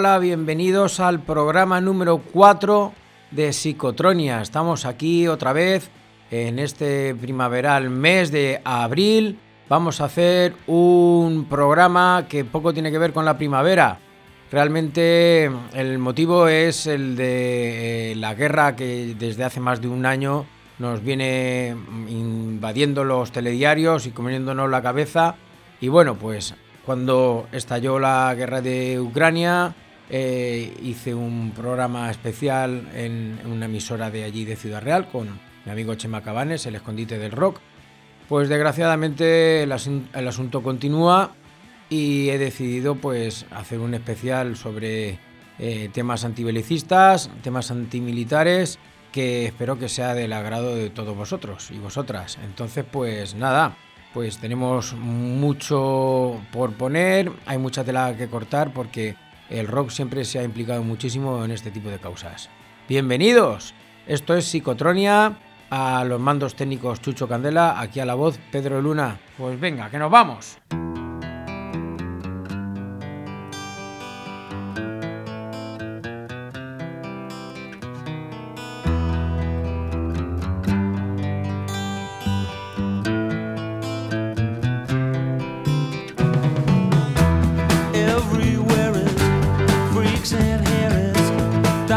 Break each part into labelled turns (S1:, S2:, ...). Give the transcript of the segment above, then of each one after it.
S1: Hola, bienvenidos al programa número 4 de Psicotronia. Estamos aquí otra vez en este primaveral mes de abril. Vamos a hacer un programa que poco tiene que ver con la primavera. Realmente el motivo es el de eh, la guerra que desde hace más de un año nos viene invadiendo los telediarios y comiéndonos la cabeza. Y bueno, pues cuando estalló la guerra de Ucrania, eh, hice un programa especial en una emisora de allí de Ciudad Real con mi amigo Chema Cabanes, el escondite del rock. Pues desgraciadamente el, asunto continúa y he decidido pues hacer un especial sobre eh, temas antibelicistas, temas antimilitares, que espero que sea del agrado de todos vosotros y vosotras. Entonces pues nada, pues tenemos mucho por poner, hay mucha tela que cortar porque el rock siempre se ha implicado muchísimo en este tipo de causas. Bienvenidos, esto es Psicotronia, a los mandos técnicos Chucho Candela, aquí a la voz Pedro Luna. Pues venga, que nos vamos.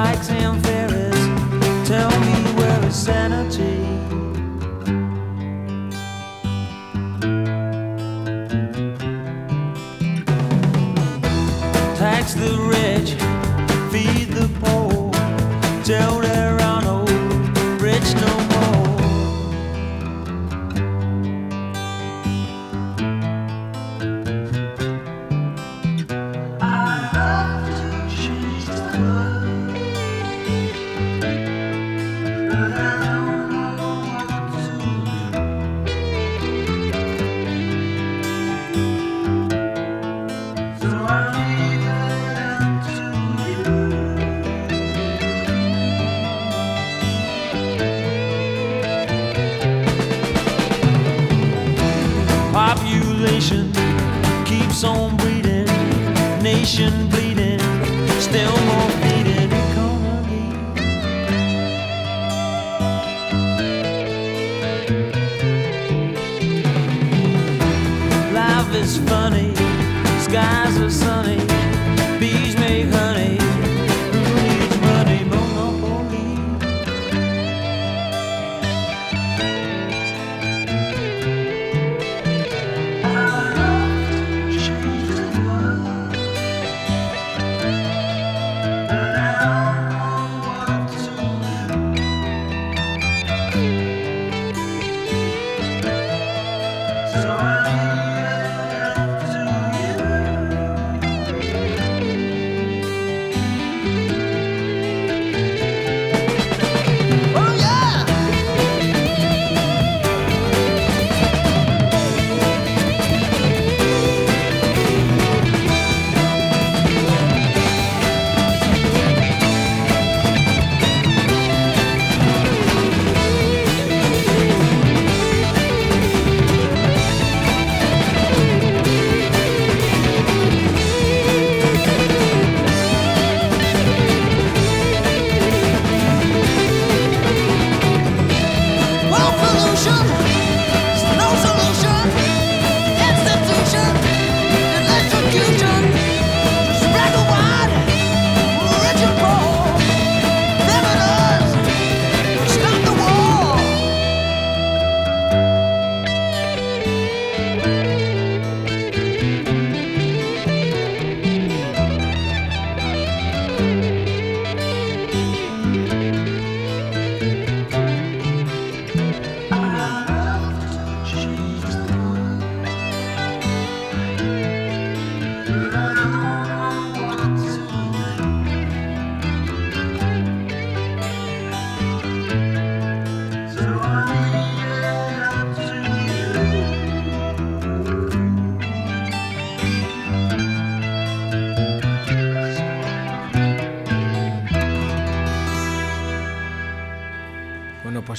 S2: like
S3: and Ferriss. Tell me where is sanity? Tax the rich, feed the poor. Tell there are no rich no more. I love to change the world.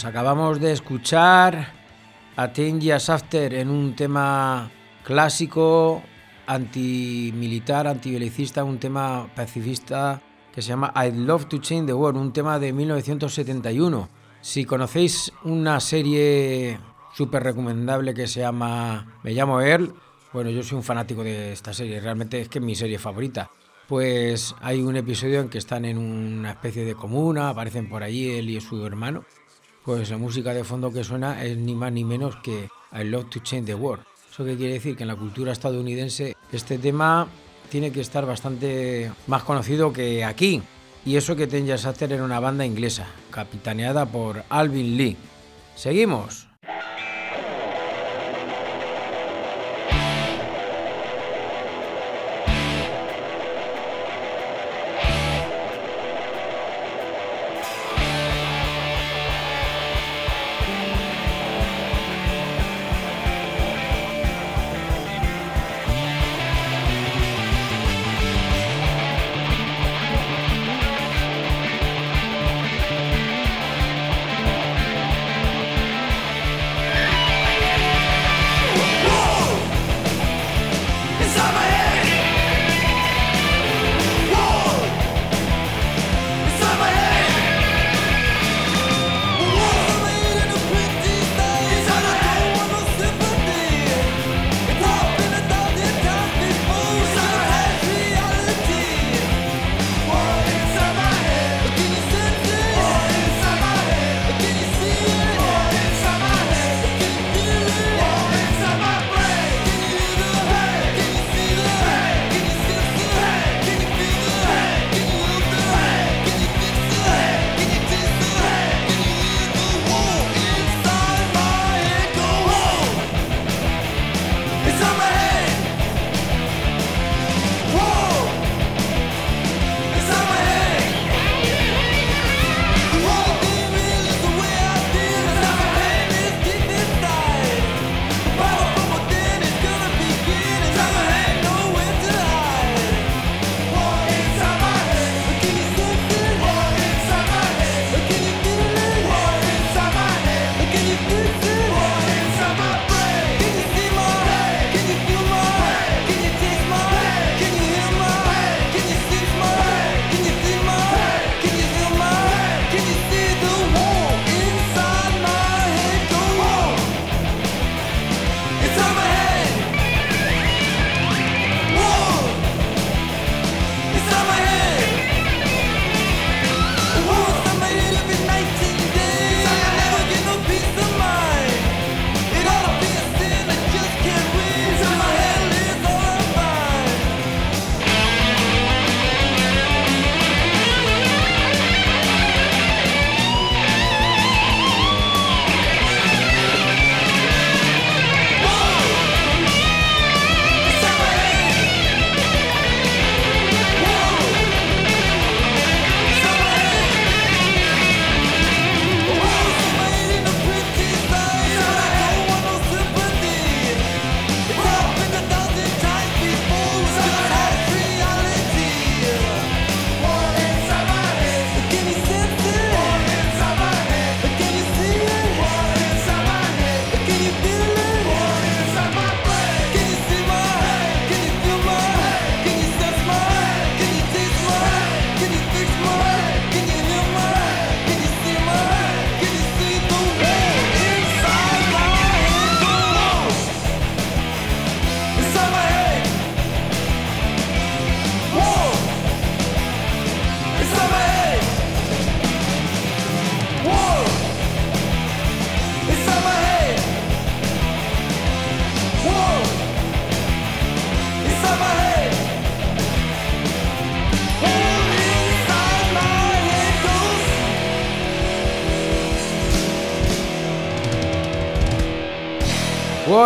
S2: Acabamos de escuchar a Ten Years After en un tema clásico, antimilitar, antibelicista, un tema pacifista que se llama I'd Love to Change the World, un tema de 1971. Si conocéis una serie súper recomendable que se llama Me llamo Earl, bueno, yo soy un fanático de esta serie, realmente es que es mi serie favorita. Pues hay un episodio en que están en una especie de comuna, aparecen por allí él y su hermano. Pues la música de fondo que suena es ni más ni menos que I Love to Change the World. ¿Eso qué quiere decir? Que en la cultura estadounidense este tema tiene que estar bastante más conocido que aquí. Y eso que Ten After era una banda inglesa, capitaneada por Alvin Lee. Seguimos.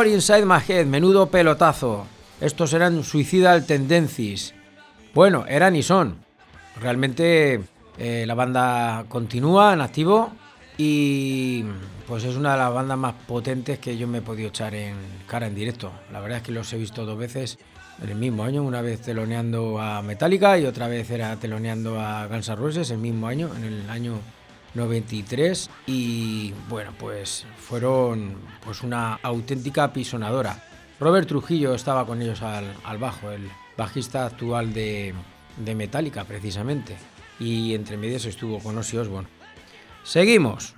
S2: Inside My Head, menudo pelotazo. Estos eran Suicidal Tendencies. Bueno, eran y son. Realmente eh, la banda continúa en activo y pues es una de las bandas más potentes que yo me he podido echar en cara en directo. La verdad es que los he visto dos veces en el mismo año, una vez teloneando a Metallica y otra vez era teloneando a Guns N' Roses el mismo año, en el año
S4: 93 y bueno, pues fueron pues una auténtica pisonadora. Robert Trujillo estaba con ellos al, bajo, el bajista actual de, de Metallica precisamente, y entre medias estuvo con Ozzy Osbourne. Seguimos.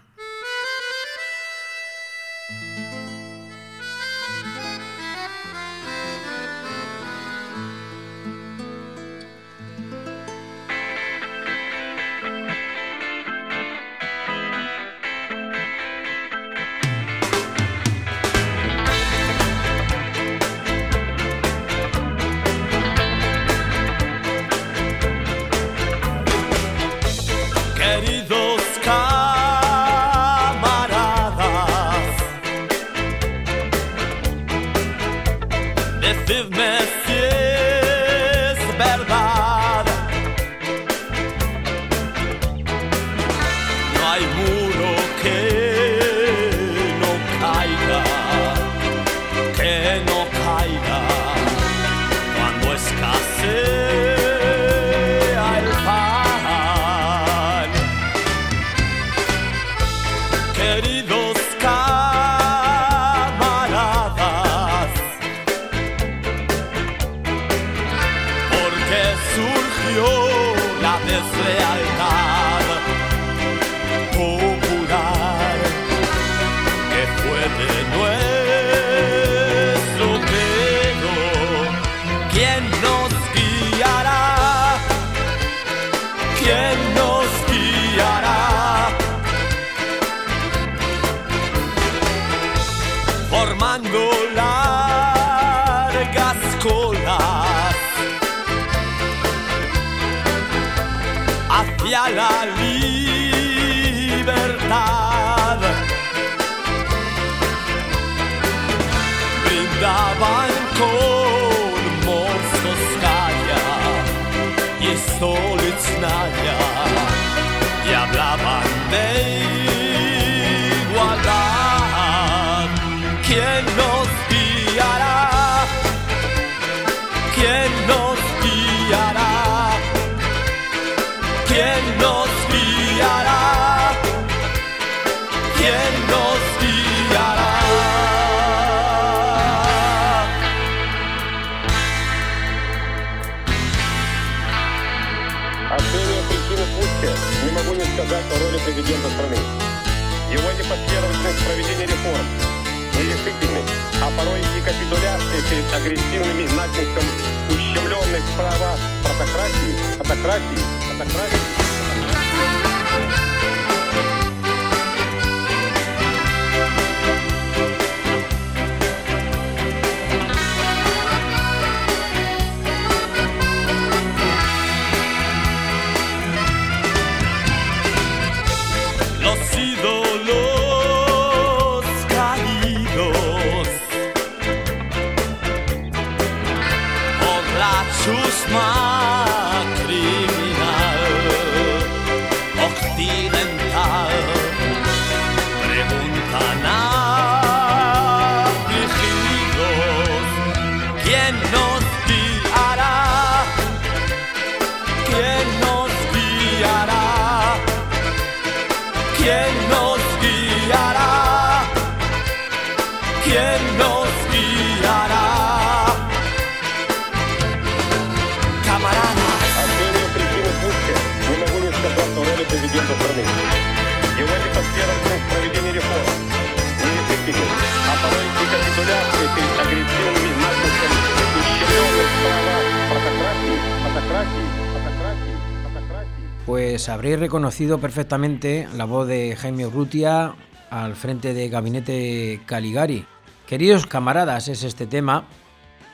S4: Reconocido perfectamente la voz de Jaime Urrutia al frente de Gabinete Caligari. Queridos camaradas, es este tema,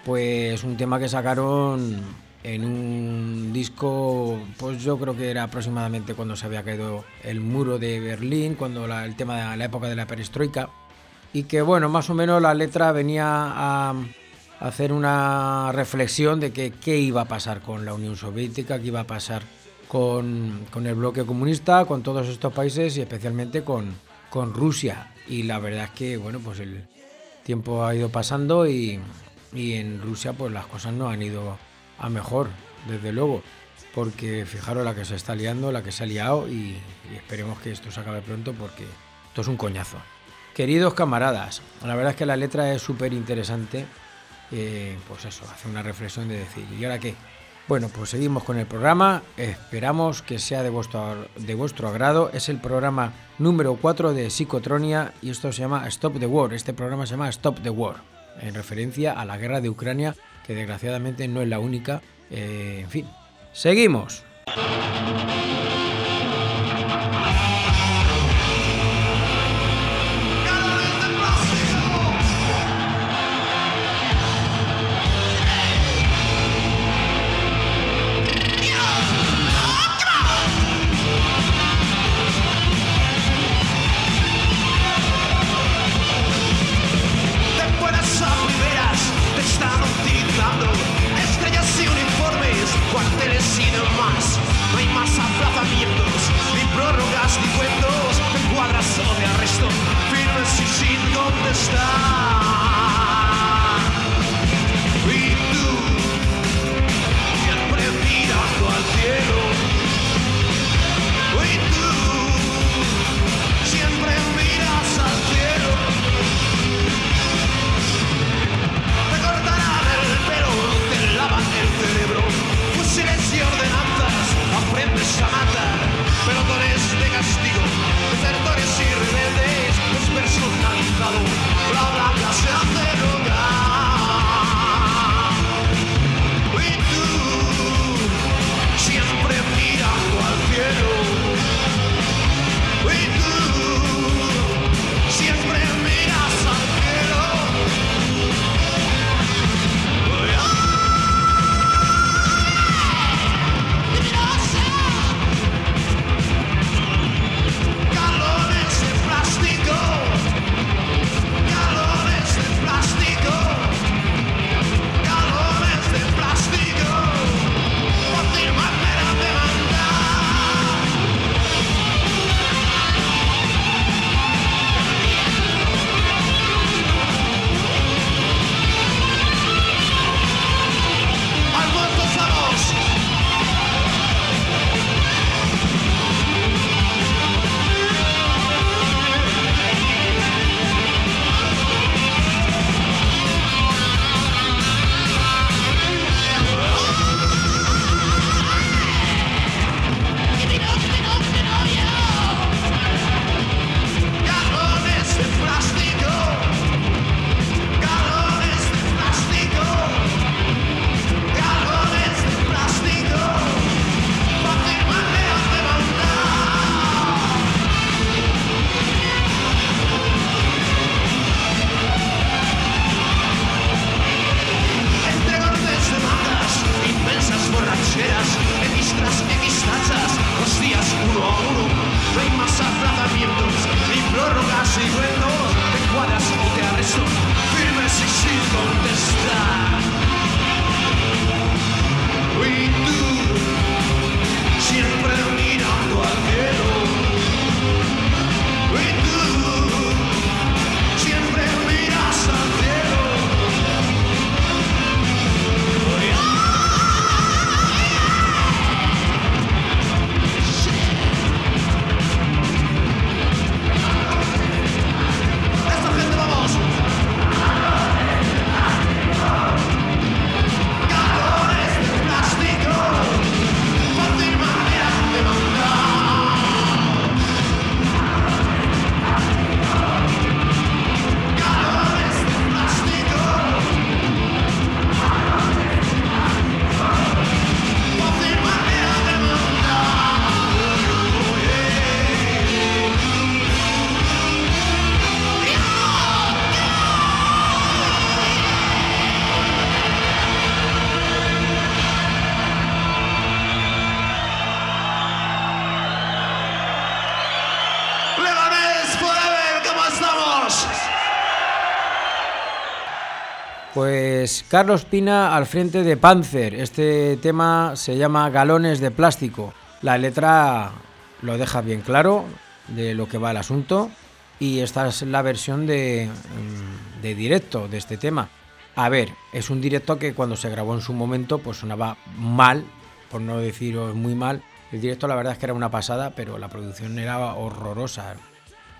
S4: pues un tema que sacaron en un disco, pues yo creo que era aproximadamente cuando se había caído el muro de Berlín, cuando el tema de la época de la perestroika, y que bueno, más o menos la letra venía a hacer una reflexión de que qué iba a pasar con la Unión Soviética, qué iba a pasar con, el bloque comunista, con todos estos países y especialmente con, con Rusia. Y la verdad es que, bueno, pues el tiempo ha ido pasando y, y en Rusia pues las cosas no han ido a mejor, desde luego.
S5: porque fijaros la que se está liando, la que se ha liado y, y esperemos que esto se acabe pronto porque esto es un coñazo. Queridos camaradas, la verdad es que la letra es súper interesante. eh, pues eso, hace una reflexión de decir, ¿y ahora qué? Bueno, pues seguimos con el programa. Esperamos que sea de vuestro, de vuestro agrado. Es el programa número 4 de Psicotronia y esto se llama Stop the War. Este programa se llama Stop the War, en referencia a la guerra de Ucrania, que desgraciadamente no es la única. Eh, en fin, seguimos. Carlos Pina al frente de Panzer. Este tema se llama Galones de Plástico. La letra lo deja bien claro de lo que va el asunto. Y esta es la versión de, mm, de directo de este tema. A ver, es un directo que cuando se grabó en su momento pues sonaba mal,
S1: por no deciros muy mal. El directo la verdad es que era una pasada, pero la producción era horrorosa.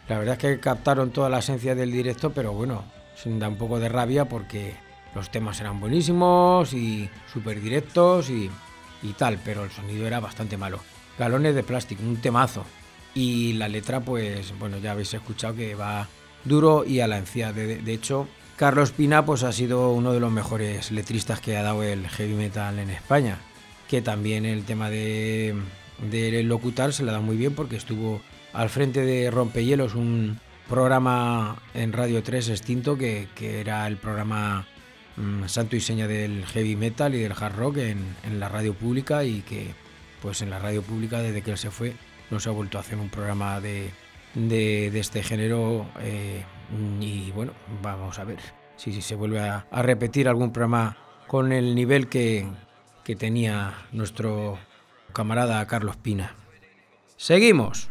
S1: La verdad es que captaron toda la esencia del directo, pero bueno, da un poco de rabia porque los temas eran buenísimos y súper directos y, y tal, pero el sonido era bastante malo. Galones de plástico, un temazo. Y la letra, pues bueno, ya habéis escuchado que va duro y a la encía. De, de hecho, Carlos Pina pues, ha sido uno de los mejores letristas que ha dado el heavy metal en España. Que también el tema de, de locutar se le da muy bien porque estuvo al frente de Rompehielos, un programa en Radio 3 extinto que, que era el programa santo y seña del heavy metal y del hard rock en, la radio pública y que pues en la radio pública desde que él se fue no se ha vuelto a hacer un programa de, de, este género eh, y bueno, vamos a ver si, si se vuelve a, a, repetir algún programa con el nivel que, que tenía nuestro camarada Carlos Pina. Seguimos.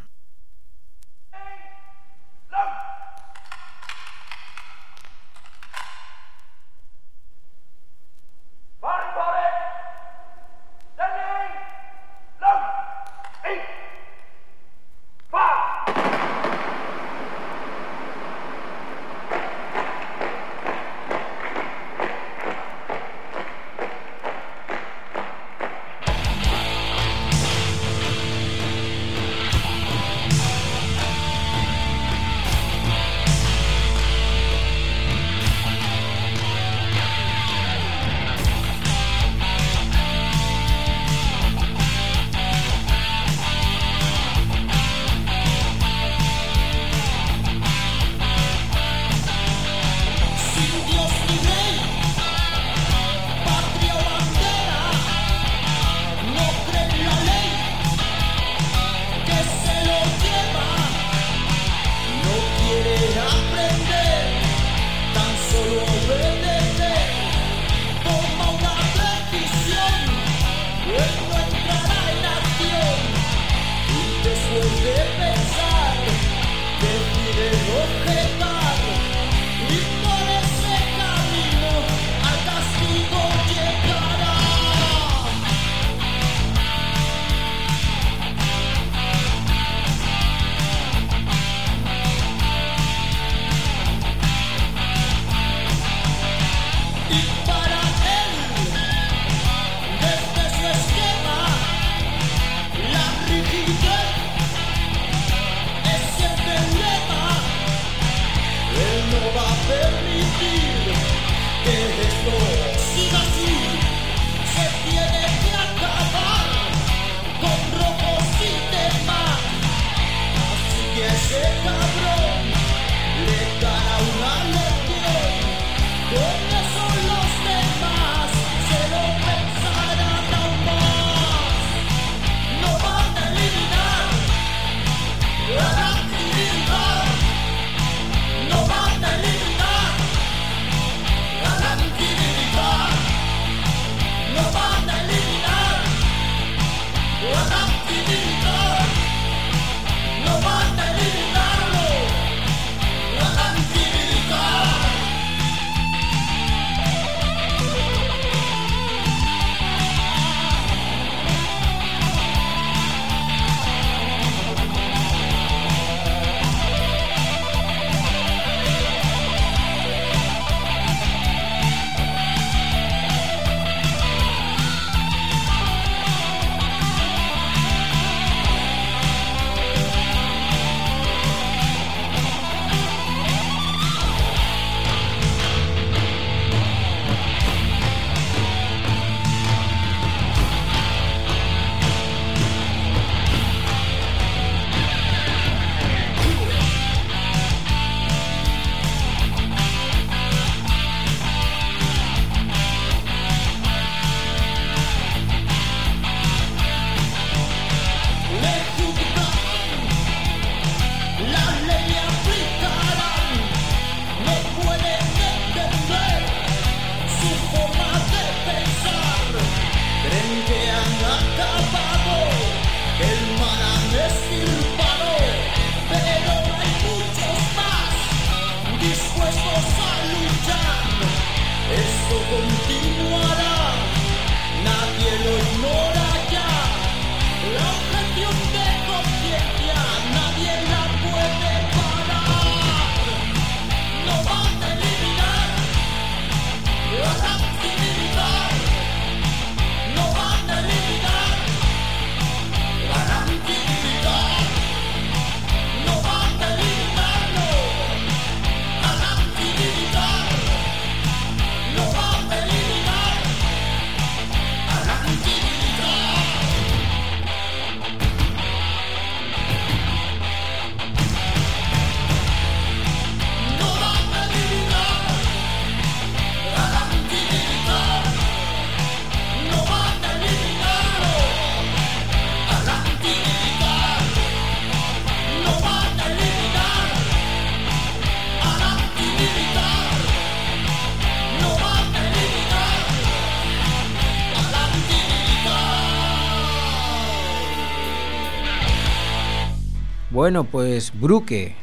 S1: Bueno, pues Bruque,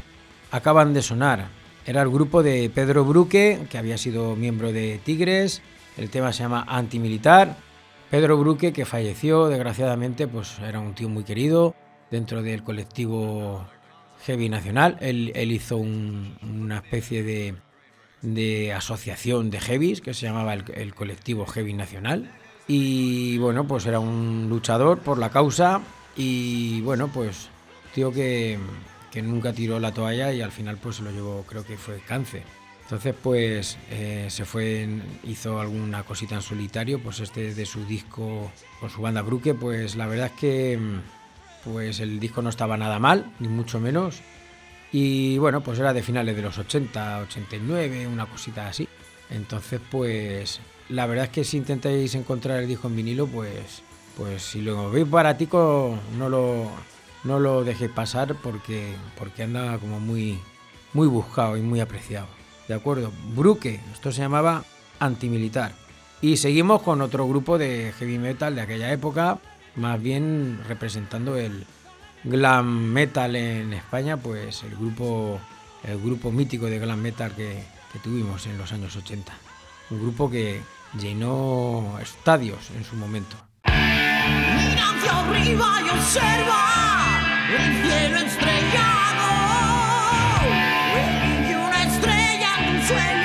S1: acaban de sonar. Era el grupo de Pedro Bruque, que había sido miembro de Tigres. El tema se llama Antimilitar. Pedro Bruque, que falleció, desgraciadamente, pues era un tío muy querido dentro del colectivo Heavy Nacional. Él, hizo una especie de, asociación de heavies que se llamaba el, colectivo Heavy Nacional. Y bueno, pues era un luchador por la causa y bueno, pues tío que, nunca tiró la toalla y al final pues se lo llevó, creo que fue cáncer. Entonces pues eh, se fue, hizo alguna cosita en solitario, pues este de su disco con su banda Bruque, pues la verdad es que pues el disco no estaba nada mal, ni mucho menos. Y bueno, pues era de finales de los 80, 89, una cosita así. Entonces, pues la verdad es que si intentáis encontrar el disco en vinilo, pues, pues si lo veis baratico, no lo, no lo dejéis pasar porque, porque anda como muy, muy buscado y muy apreciado. ¿De acuerdo? Bruque, esto se llamaba Antimilitar. Y seguimos con otro grupo de heavy metal de aquella época, más bien representando el glam metal en España, pues el grupo, el grupo mítico de glam metal que, que tuvimos en los años 80. Un grupo que llenó estadios en su momento.
S6: Mira hacia arriba y observa el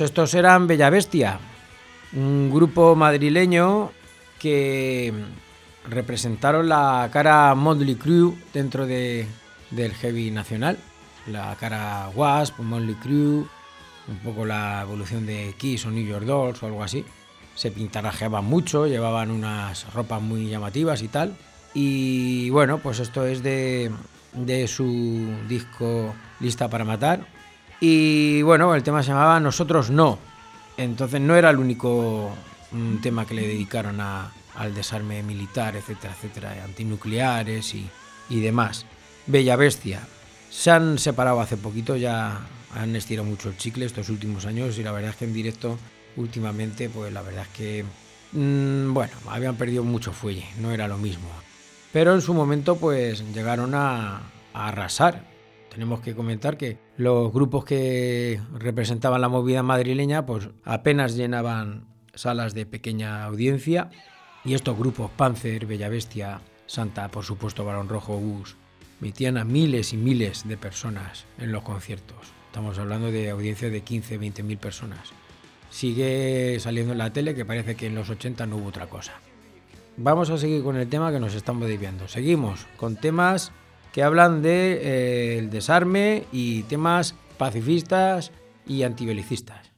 S1: pues estos eran Bella Bestia, un grupo madrileño que representaron la cara Motley Crue dentro de, del heavy nacional, la cara Wasp, Motley Crue, un poco la evolución de Kiss o New York Dolls o algo así. Se pintarajeaban mucho, llevaban unas ropas muy llamativas y tal. Y bueno, pues esto es de, de su disco Lista para Matar. Y bueno, el tema se llamaba Nosotros No. Entonces no era el único mm, tema que le dedicaron al desarme militar, etcétera, etcétera, antinucleares y, y demás. Bella Bestia. Se han separado hace poquito, ya han estirado mucho el chicle estos últimos años y la verdad es que en directo últimamente, pues la verdad es que, mmm, bueno, habían perdido mucho fuelle, no era lo mismo. Pero en su momento, pues llegaron a, a arrasar. Tenemos que comentar que los grupos que representaban la movida madrileña, pues apenas llenaban salas de pequeña audiencia. Y estos grupos, Panzer, Bella Bestia, Santa, por supuesto, Barón Rojo, Bus, metían a miles y miles de personas en los conciertos. Estamos hablando de audiencias de 15, 20 mil personas. Sigue saliendo en la tele que parece que en los 80 no hubo otra cosa. Vamos a seguir con el tema que nos estamos desviando. Seguimos con temas que hablan de eh, desarme y temas pacifistas y antibelicistas.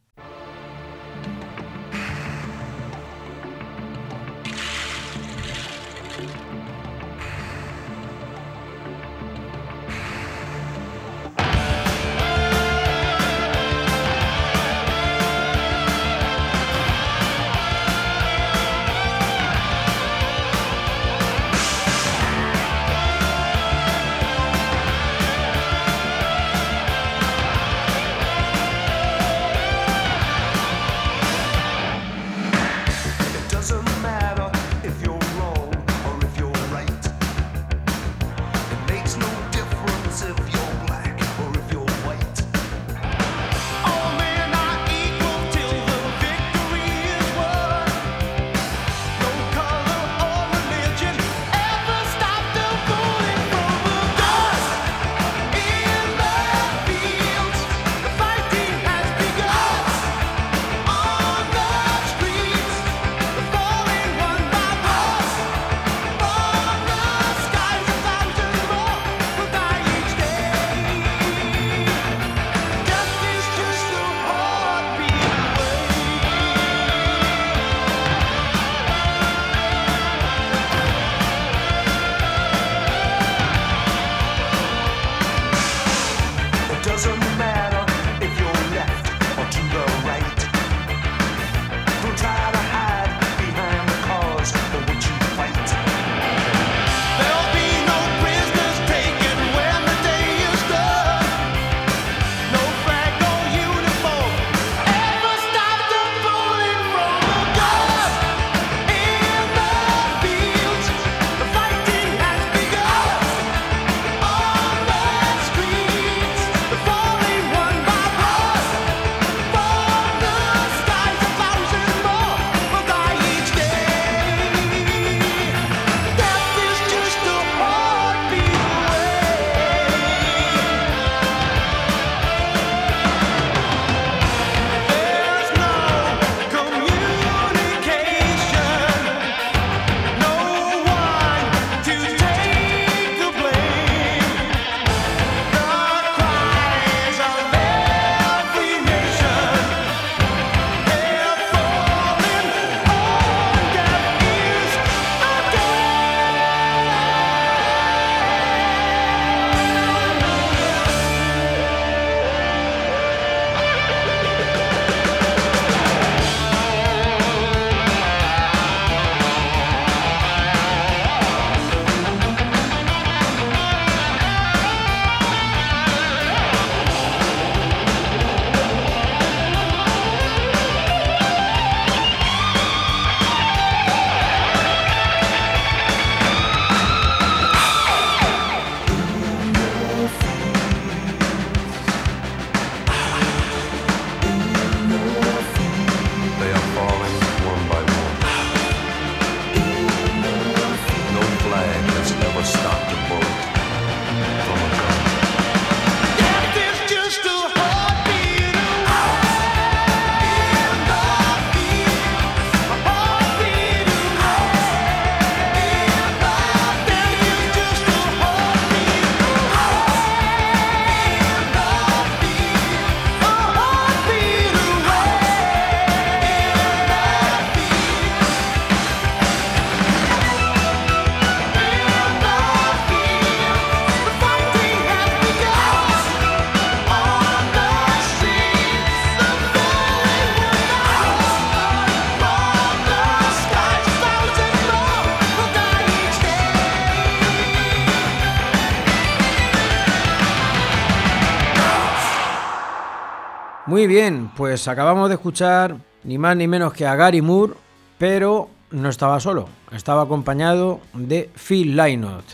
S1: Bien, pues acabamos de escuchar ni más ni menos que a Gary Moore, pero no estaba solo, estaba acompañado de Phil Lynott.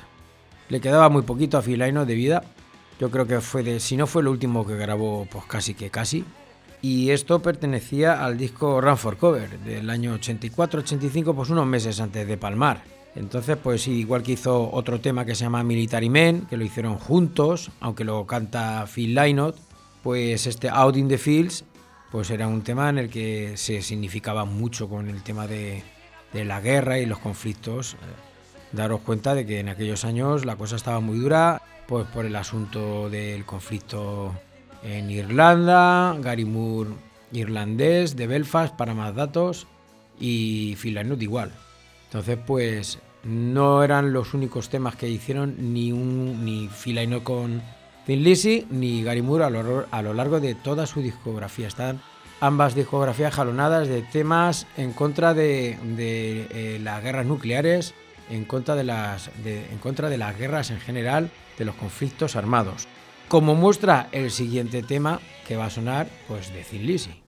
S1: Le quedaba muy poquito a Phil Lynott de vida. Yo creo que fue si no fue el último que grabó, pues casi que casi. Y esto pertenecía al disco Run for Cover del año 84-85, pues unos meses antes de Palmar. Entonces, pues igual que hizo otro tema que se llama Military Men, que lo hicieron juntos, aunque lo canta Phil Lynott, pues este Out in the Fields, pues era un tema en el que se significaba mucho con el tema de, la guerra y los conflictos. Daros cuenta de que en aquellos años la cosa estaba muy dura, pues por el asunto del conflicto en Irlanda, Gary Moore irlandés de Belfast para más datos y Lynott igual. Entonces pues no eran los únicos temas que hicieron ni un ni con Thin ni Gary Moore a lo, a lo largo de toda su discografía. Están ambas discografías jalonadas de temas en contra de, eh, las guerras nucleares, en contra de las en contra de las guerras en general, de los conflictos armados. Como muestra el siguiente tema que va a sonar, pues de Thin.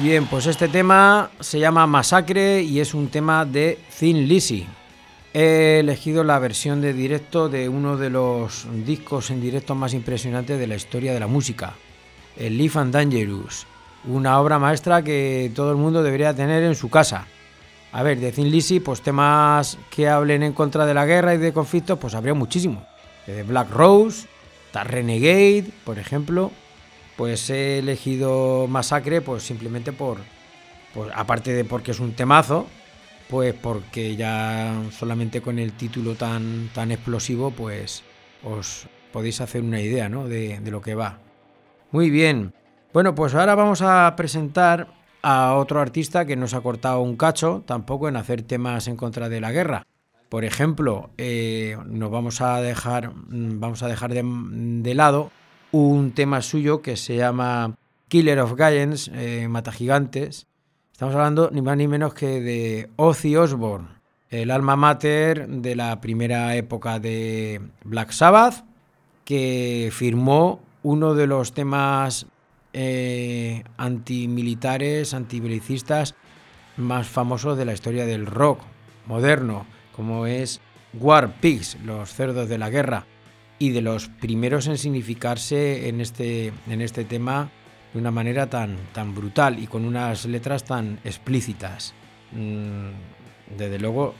S1: Bien, pues este tema se llama Masacre y es un tema de Thin Lizzy. He elegido la versión de directo de uno de los discos en directo más impresionantes de la historia de la música, el Live and Dangerous, una obra maestra que todo el mundo debería tener en su casa. A ver, de Thin Lizzy, pues temas que hablen en contra de la guerra y de conflictos, pues habría muchísimo. De Black Rose, The Renegade, por ejemplo, pues he elegido Masacre pues simplemente por, aparte de porque es un temazo, pues porque ya solamente con el título tan, tan explosivo pues os podéis hacer una idea ¿no? de, lo que va. Muy bien, bueno pues ahora vamos a presentar a otro artista que nos ha cortado un cacho tampoco en hacer temas en contra de la guerra. Por ejemplo, eh, nos vamos a dejar, mm, vamos a dejar de, de lado un tema suyo que se llama Killer of Giants, eh, Mata Gigantes. Estamos hablando ni más ni menos que de Ozzy Osbourne, el alma mater de la primera época de Black Sabbath, que firmó uno de los temas eh, antimilitares, antibelicistas más famosos de la historia del rock moderno, como es War Pigs, los cerdos de la guerra, y de los primeros en significarse en este, en este tema de una manera tan, tan brutal y con unas letras tan explícitas. Mm, desde luego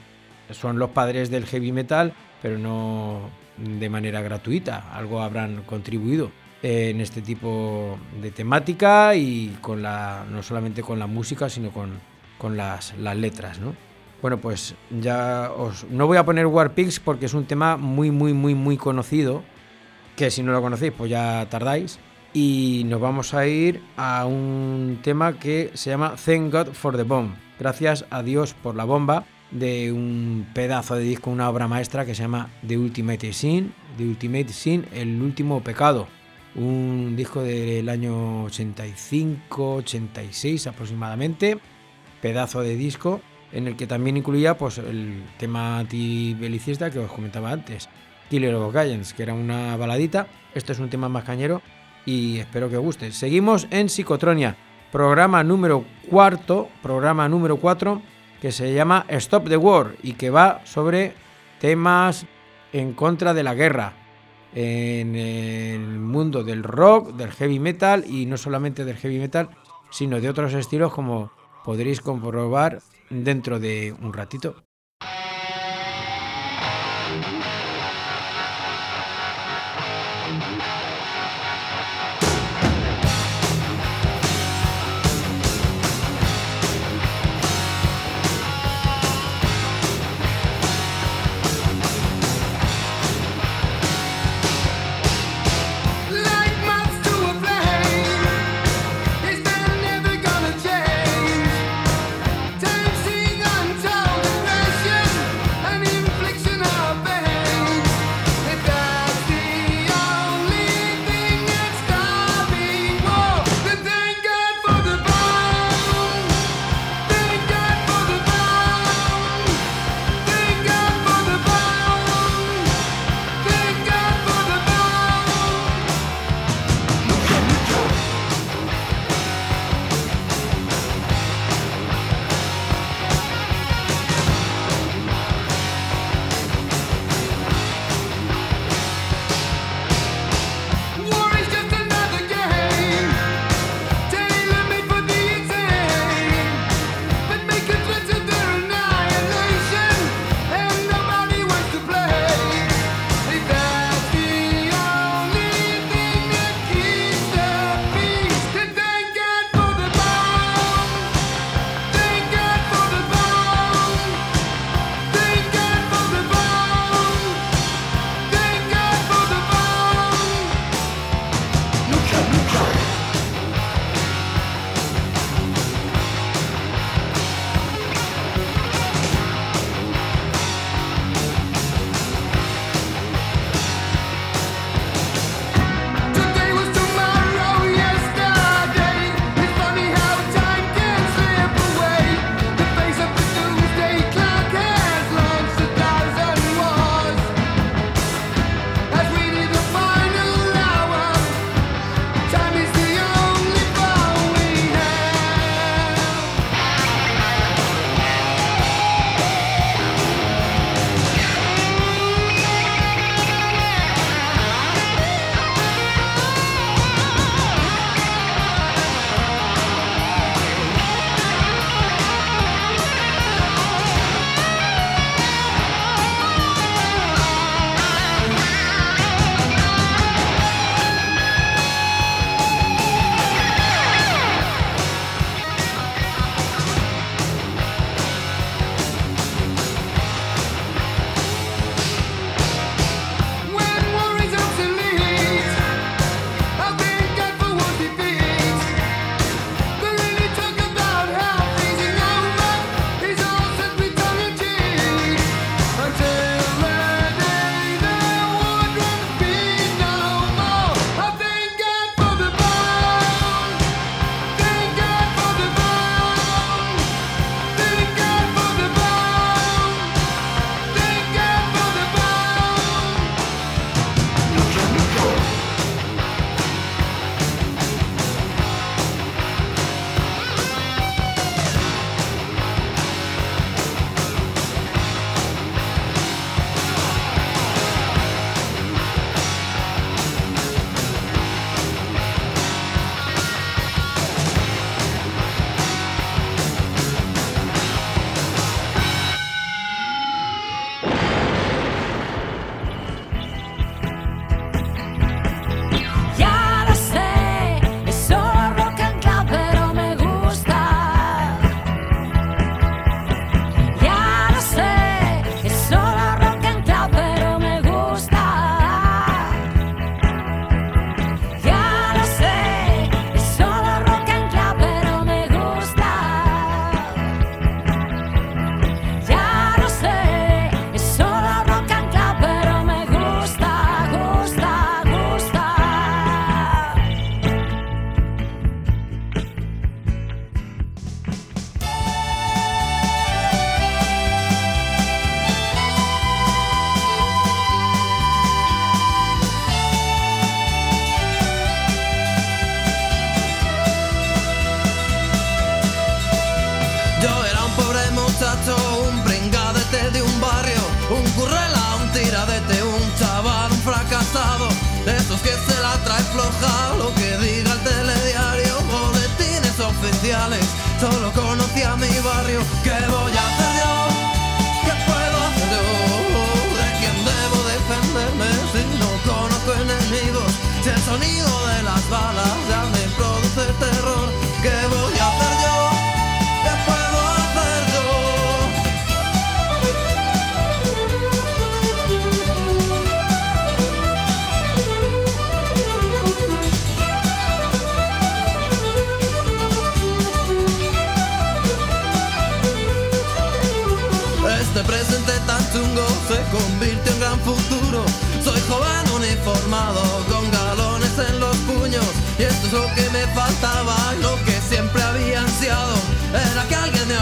S1: son los padres del heavy metal, pero no de manera gratuita, algo habrán contribuido en este tipo de temática y con la no solamente con la música, sino con, con las, las letras, ¿no? Bueno, pues ya os no voy a poner War Pigs porque es un tema muy muy muy muy conocido, que si no lo conocéis pues ya tardáis. Y nos vamos a ir a un tema que se llama Thank God for the Bomb. Gracias a Dios por la bomba de un pedazo de disco, una obra maestra que se llama The Ultimate Sin, The Ultimate Sin, el último pecado. Un disco del año 85, 86 aproximadamente, pedazo de disco en el que también incluía pues el tema antibelicista que os comentaba antes, Killer of Giants, que era una baladita. Esto es un tema más cañero y espero que os guste. Seguimos en Psicotronia, programa número cuarto, programa número 4, que se llama Stop the War y que va sobre temas en contra de la guerra en el mundo del rock, del heavy metal y no solamente del heavy metal, sino de otros estilos como podréis comprobar dentro de un ratito.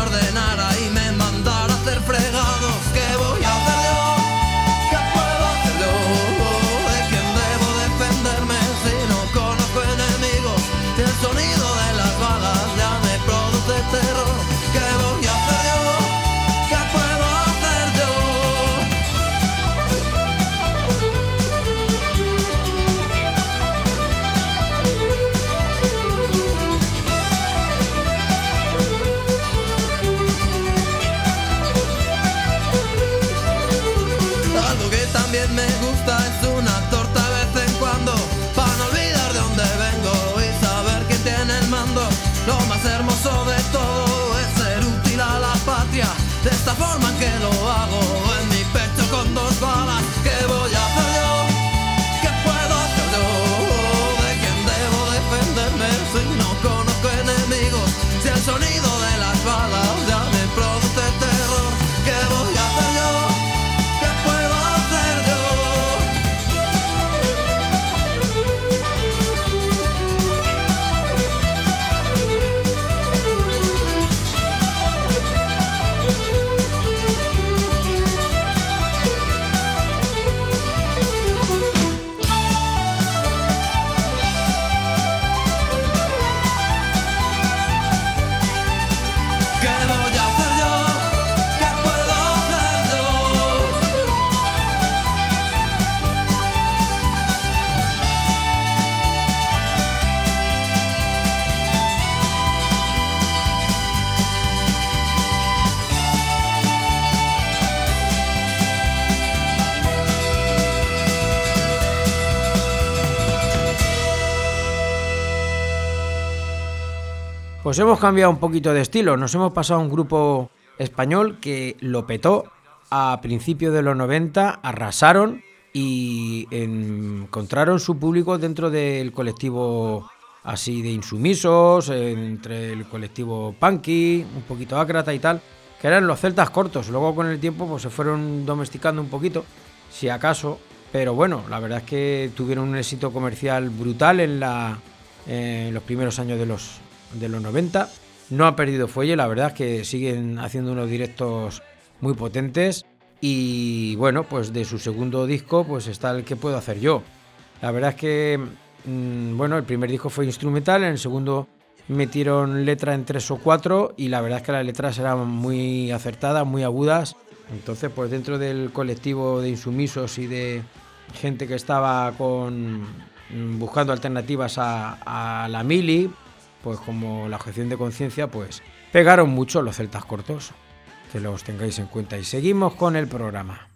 S7: Que forma que lo
S1: Pues hemos cambiado un poquito de estilo. Nos hemos pasado a un grupo español que lo petó a principios de los 90, arrasaron y encontraron su público dentro del colectivo así de insumisos, entre el colectivo punky, un poquito ácrata y tal, que eran los celtas cortos. Luego con el tiempo pues se fueron domesticando un poquito, si acaso, pero bueno, la verdad es que tuvieron un éxito comercial brutal en los primeros años de los de los 90. No han perdido fuelle, la verdad es que siguen haciendo unos directos muy potentes. Y bueno, pues de su segundo disco, pues está el que puedo hacer yo. La verdad es que, mm, bueno, el primer disco fue instrumental, en el segundo metieron letra en tres o cuatro y la verdad es que las letras eran muy acertadas, muy agudas. Entonces, pues dentro del colectivo de insumisos y de gente que estaba con mm, buscando alternativas a, a la mili, pues como la objeción de conciencia, pues pegaron mucho los celtas cortos. Que los tengáis en cuenta. Y seguimos con el programa.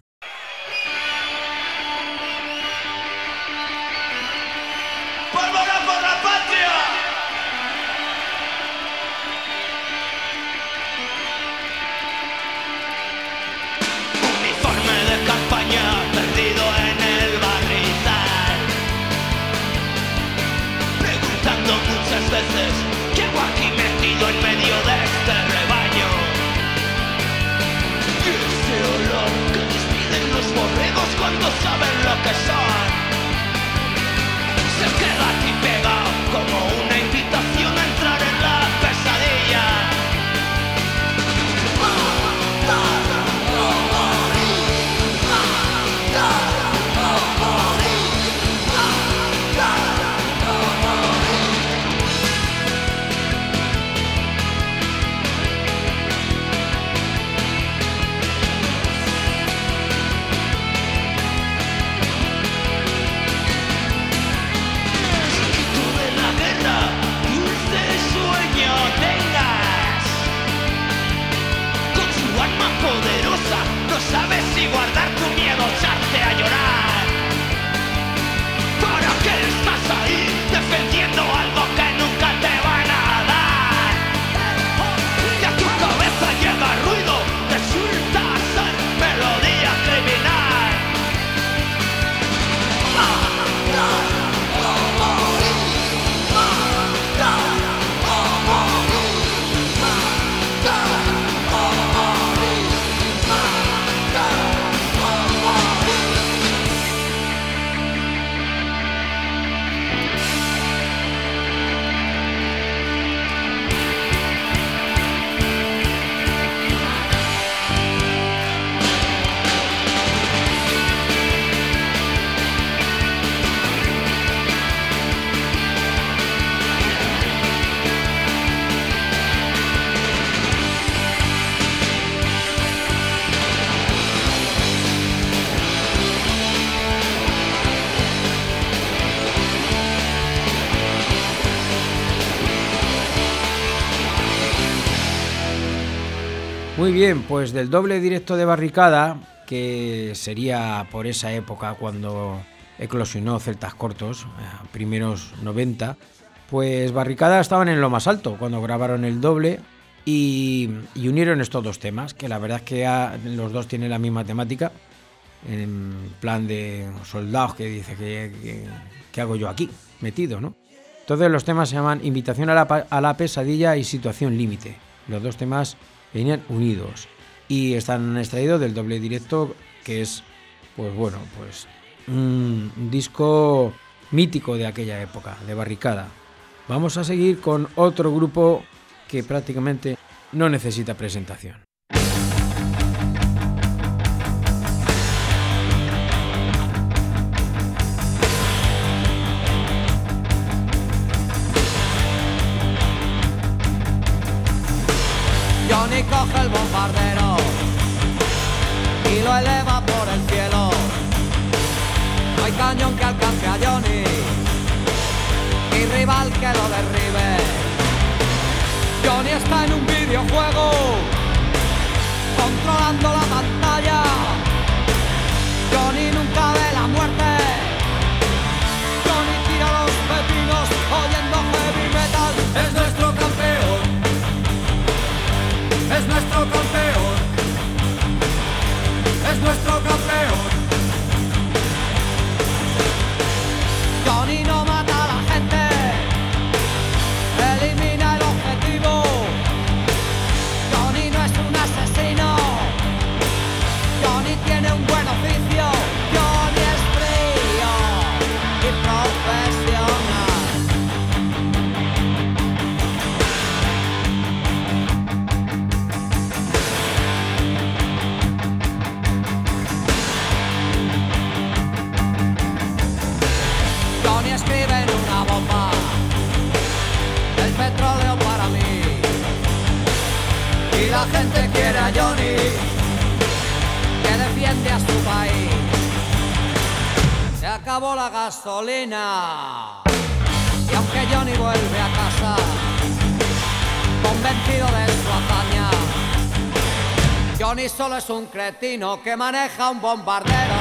S1: Pues del doble directo de Barricada, que sería por esa época cuando eclosionó Celtas Cortos, primeros 90, pues Barricada estaban en lo más alto cuando grabaron el doble y, unieron estos dos temas, que la verdad es que los dos tienen la misma temática, en plan de soldados que dice que, hago yo aquí, metido, ¿no? Entonces los temas se llaman Invitación a la, a la pesadilla y Situación límite. Los dos temas venían unidos y están extraídos del doble directo que es, pues bueno, pues un disco mítico de aquella época, de barricada. Vamos a seguir con otro grupo que prácticamente no necesita presentación.
S8: Y lo eleva por el cielo. No hay cañón que alcance a Johnny y rival que lo derribe. Johnny está en un videojuego controlando la pantalla. Es un cretino que maneja un bombardero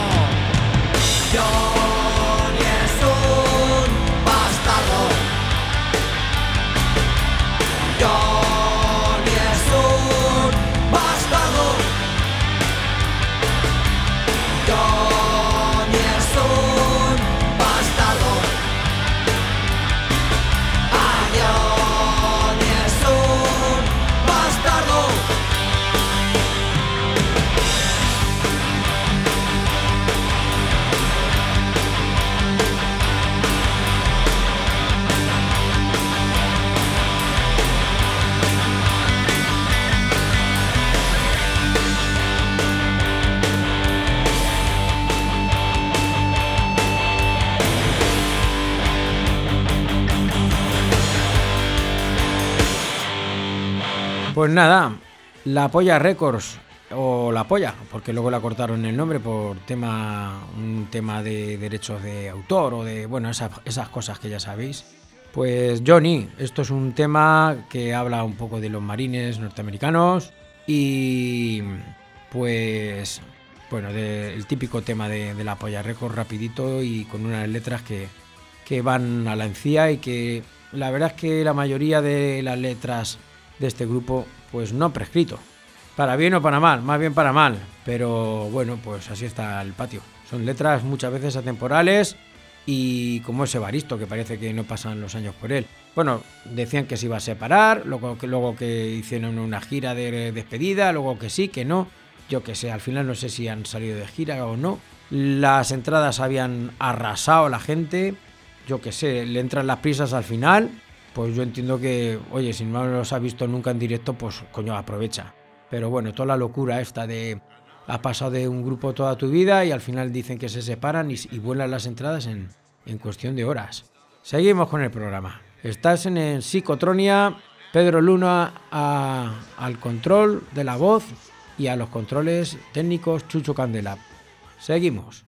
S1: Pues nada, la Polla Records o la Polla, porque luego la cortaron el nombre por tema un tema de derechos de autor o de bueno esas, cosas que ya sabéis. Pues Johnny, esto es un tema que habla un poco de los marines norteamericanos y pues bueno del típico tema de, de la Polla Records rapidito y con unas letras que, que van a la encía y que la verdad es que la mayoría de las letras de este grupo pues no prescrito. Para bien o para mal, más bien para mal, pero bueno, pues así está el patio. Son letras muchas veces atemporales y como ese Baristo que parece que no pasan los años por él. Bueno, decían que se iba a separar, luego que, luego que hicieron una gira de despedida, luego que sí, que no. Yo que sé, al final no sé si han salido de gira o no. Las entradas habían arrasado a la gente. Yo que sé, le entran las prisas al final. Pues yo entiendo que, oye, si no los ha visto nunca en directo, pues coño, aprovecha. Pero bueno, toda la locura esta de has pasado de un grupo toda tu vida y al final dicen que se separan y, vuelan las entradas en, en cuestión de horas. Seguimos con el programa. Estás en el Psicotronia, Pedro Luna al control de la voz y a los controles técnicos Chucho Candela. Seguimos.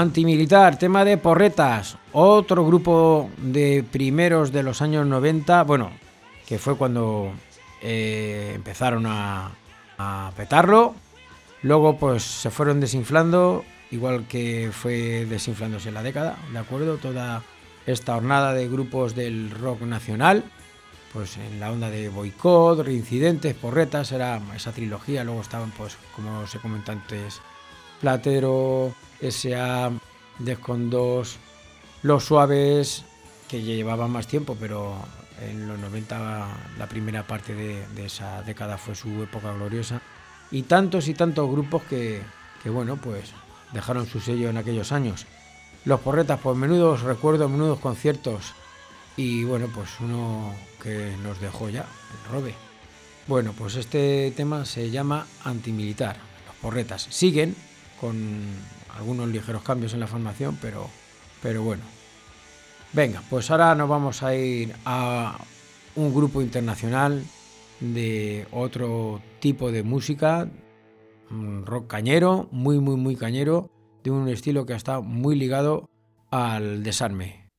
S9: Antimilitar,
S1: tema de porretas, otro grupo de primeros de los años 90, bueno, que fue cuando eh, empezaron a, petarlo, luego pues se fueron desinflando, igual que fue desinflándose la década, ¿de acuerdo? Toda esta hornada de grupos del rock nacional, pues en la onda de boicot, reincidentes, porretas, era esa trilogía, luego estaban pues como se comentó antes, Platero, S.A., Descon 2, Los Suaves, que llevaban más tiempo, pero en los 90 la primera parte de, esa década fue su época gloriosa. Y tantos y tantos grupos que, que, bueno, pues dejaron su sello en aquellos años. Los porretas, pues menudos recuerdos, menudos conciertos. Y bueno, pues uno que nos dejó ya, el Robe. Bueno, pues este tema se llama Antimilitar. Los porretas siguen con algunos ligeros cambios en la formación, pero, pero bueno. Venga, pues ahora nos vamos a ir a un grupo internacional de otro tipo de música, rock cañero, muy, muy, muy cañero, de un estilo que está muy ligado al desarme.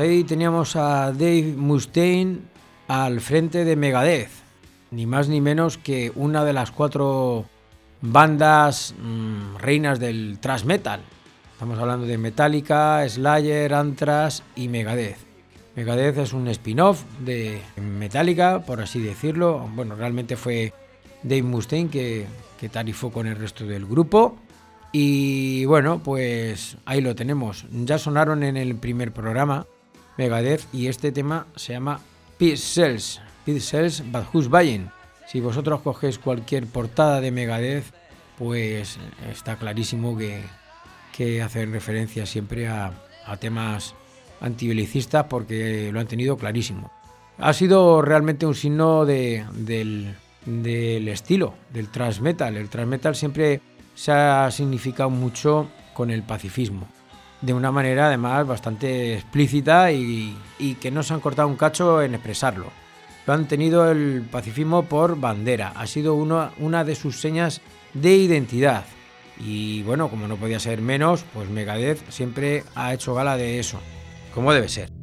S1: Ahí teníamos a Dave Mustaine al frente de Megadeth, ni más ni menos que una de las cuatro bandas mmm, reinas del thrash metal. Estamos hablando de Metallica, Slayer, Anthrax y Megadeth. Megadeth es un spin-off de Metallica, por así decirlo. Bueno, realmente fue Dave Mustaine que tarifó con el resto del grupo. Y bueno, pues ahí lo tenemos. Ya sonaron en el primer programa Megadeth y este tema se llama. Peace Cells, but who's buying? Si vosotros cogéis cualquier portada de Megadeth, pues está clarísimo que, que hacen referencia siempre a, a temas antibelicistas porque lo han tenido clarísimo. Ha sido realmente un signo de, del, del estilo, del thrash metal. El thrash metal siempre se ha significado mucho con el pacifismo. De una manera además bastante explícita y, y, que no se han cortado un cacho en expresarlo. Lo han tenido el pacifismo por bandera, ha sido uno, una de sus señas de identidad. Y bueno, como no podía ser menos, pues Megadeth siempre ha hecho gala de eso, como debe ser.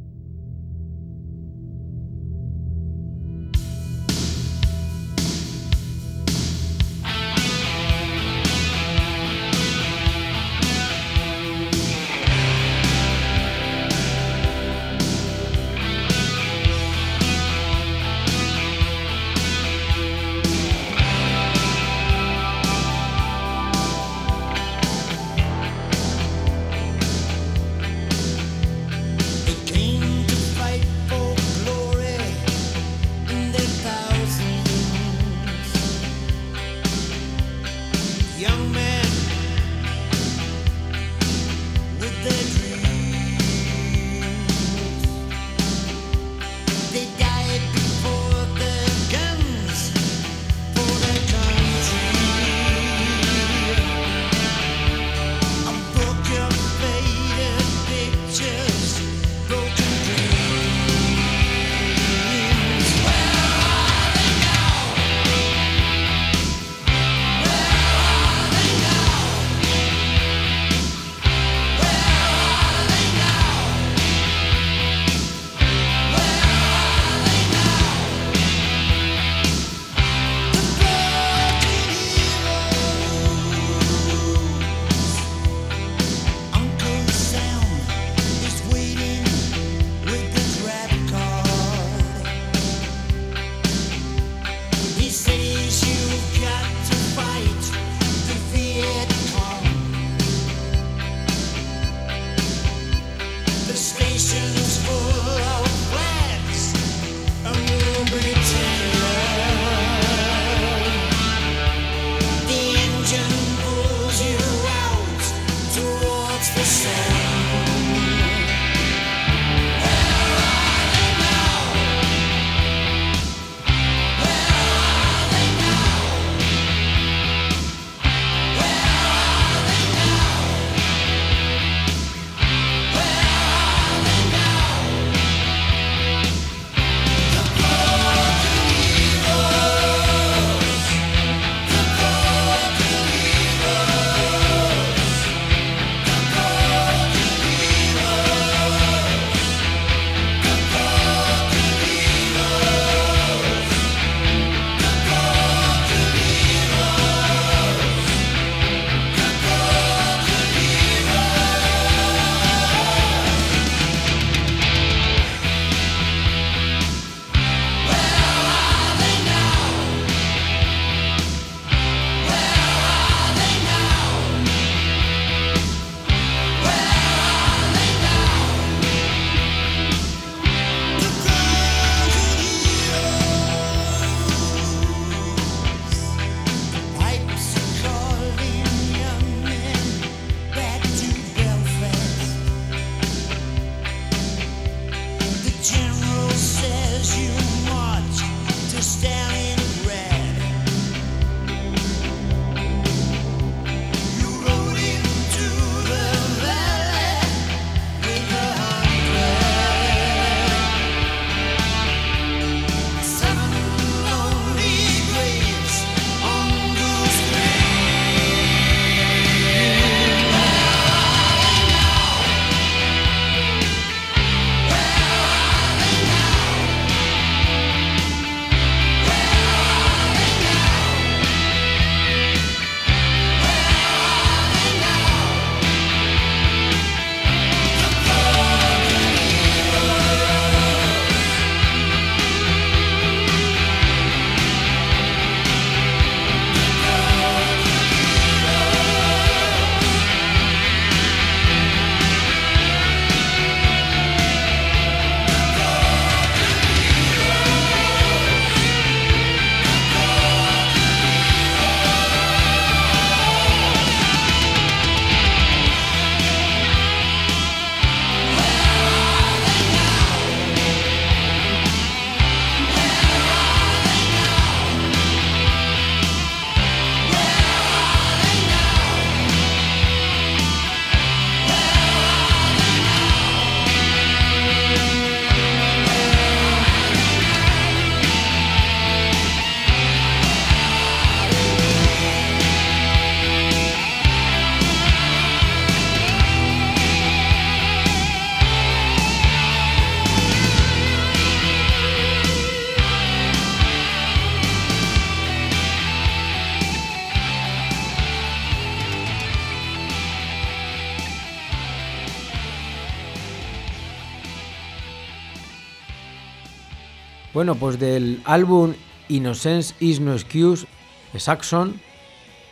S1: Bueno, pues del álbum Innocence is no excuse de Saxon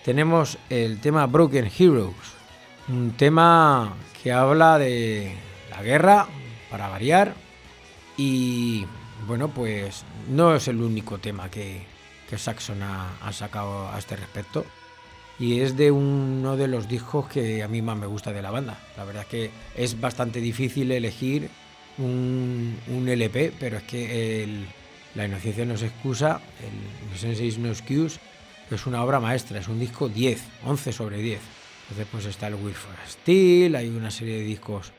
S1: tenemos el tema Broken Heroes, un tema que habla de la guerra, para variar, y bueno, pues no es el único tema que, Saxon ha, ha sacado a este respecto y es de uno de los discos que a mí más me gusta de la banda. La verdad es que es bastante difícil elegir un, LP, pero es que La Inocencia no se excusa, el Innocence is no excuse, es una obra maestra, es un disco 10, 11 sobre 10. Entonces pues está el Will for Steel, hay una serie de discos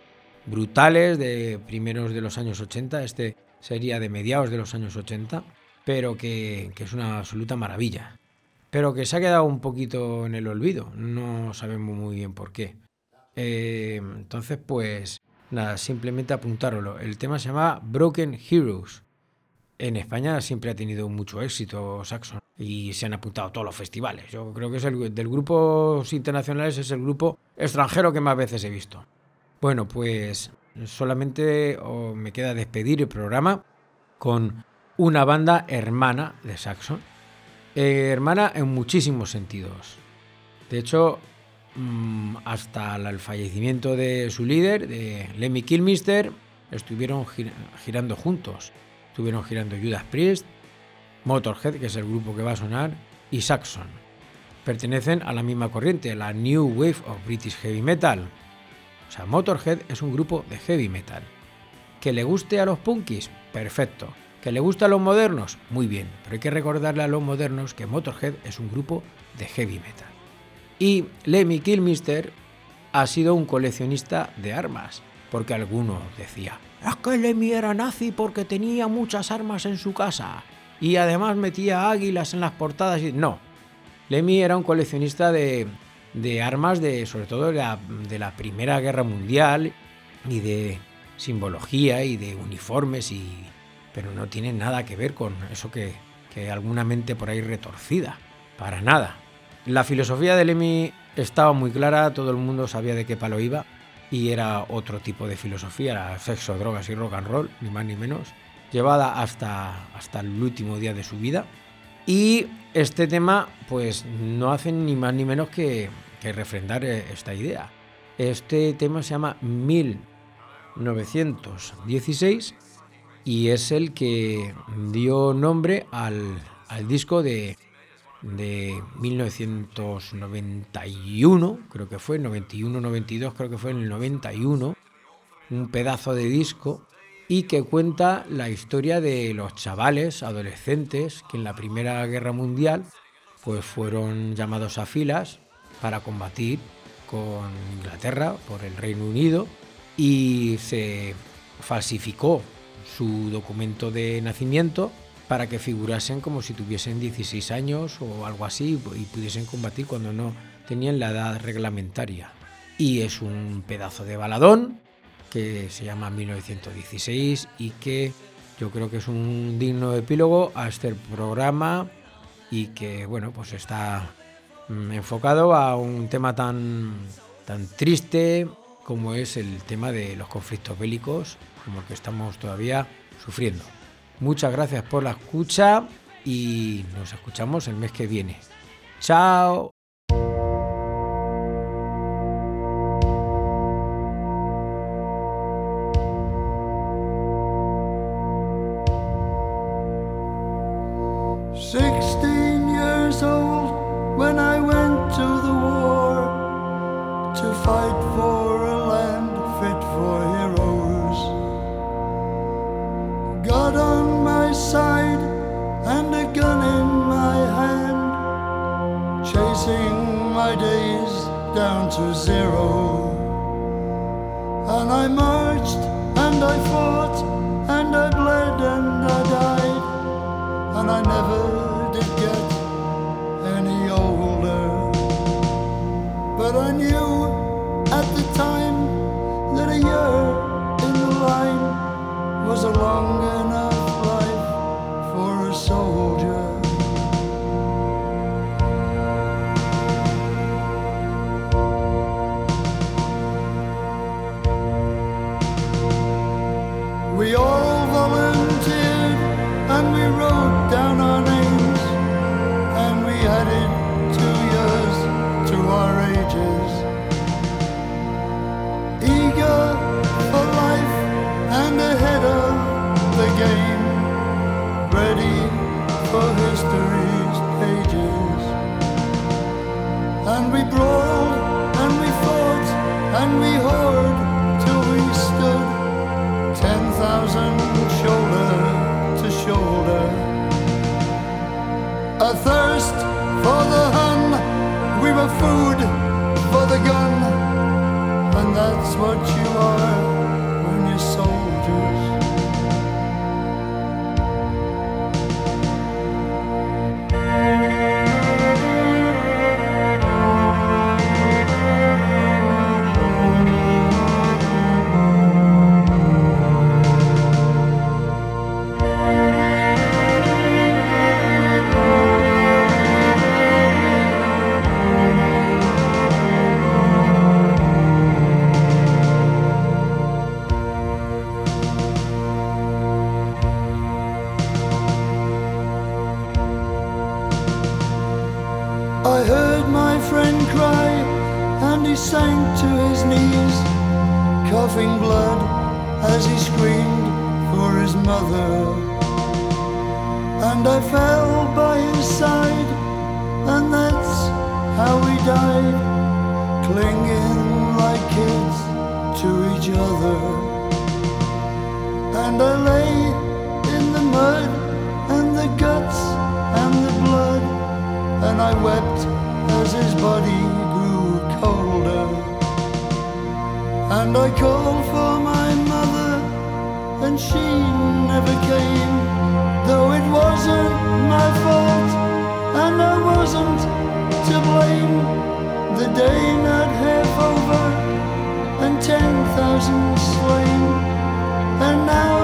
S1: brutales de primeros de los años 80, este sería de mediados de los años 80, pero que, que es una absoluta maravilla pero que se ha quedado un poquito en el olvido. No sabemos muy bien por qué. Eh, entonces, pues nada, simplemente apuntároslo. El tema se llama Broken Heroes. En España siempre ha tenido mucho éxito Saxon y se han apuntado todos los festivales. Yo creo que es el del grupos internacionales es el grupo extranjero que más veces he visto. Bueno, pues solamente me queda despedir el programa con una banda hermana de Saxon eh, hermana en muchísimos sentidos. De hecho, hasta el fallecimiento de su líder, de Lemmy Kilmister, estuvieron gir- girando juntos. Estuvieron girando Judas Priest, Motorhead, que es el grupo que va a sonar, y Saxon. Pertenecen a la misma corriente, la New Wave of British Heavy Metal. O sea, Motorhead es un grupo de heavy metal. ¿Que le guste a los punkis? Perfecto. ¿Que le guste a los modernos? Muy bien. Pero hay que recordarle a los modernos que Motorhead es un grupo de heavy metal. Y Lemmy Kilmister ha sido un coleccionista de armas. Porque alguno decía, es que Lemmy era nazi porque tenía muchas armas en su casa. Y además metía águilas en las portadas. Y... No. Lemmy era un coleccionista de, de armas, de, sobre todo de la, de la Primera Guerra Mundial y de simbología y de uniformes, y, pero no tiene nada que ver con eso que, que alguna mente por ahí retorcida. Para nada. La filosofía de Lemmy estaba muy clara, todo el mundo sabía de qué palo iba y era otro tipo de filosofía, era sexo, drogas y rock and roll, ni más ni menos, llevada hasta, hasta el último día de su vida. Y este tema, pues no hacen ni más ni menos que, que refrendar eh, esta idea. Este tema se llama 1916 y es el que dio nombre al, al disco de, de 1991, creo que fue, 91-92, creo que fue en el 91, un pedazo de disco y que cuenta la historia de los chavales, adolescentes, que en la Primera Guerra Mundial pues fueron llamados a filas para combatir con Inglaterra por el Reino Unido y se falsificó su documento de nacimiento para que figurasen como si tuviesen 16 años o algo así y pudiesen combatir cuando no tenían la edad reglamentaria. Y es un pedazo de baladón que se llama 1916 y que yo creo que es un digno epílogo a este programa y que bueno pues está mm, enfocado a un tema tan tan triste como es el tema de los conflictos bélicos como el que estamos todavía sufriendo. Muchas gracias por la escucha y nos escuchamos el mes que viene. Chao.
S10: Zero. And I marched and I fought and I bled and I died and I never did get any older. But I knew at the time that a year in the line was a long enough wrote down on food for the gun, and that's what you are sank to his knees, coughing blood as he screamed for his mother. And I fell by his side, and that's how we died, clinging like kids to each other. And I lay in the mud, and the guts, and the blood and I wept as his body And I called for my mother, and she never came, though it wasn't my fault, and I wasn't to blame. The day not half over, and ten thousand slain, and now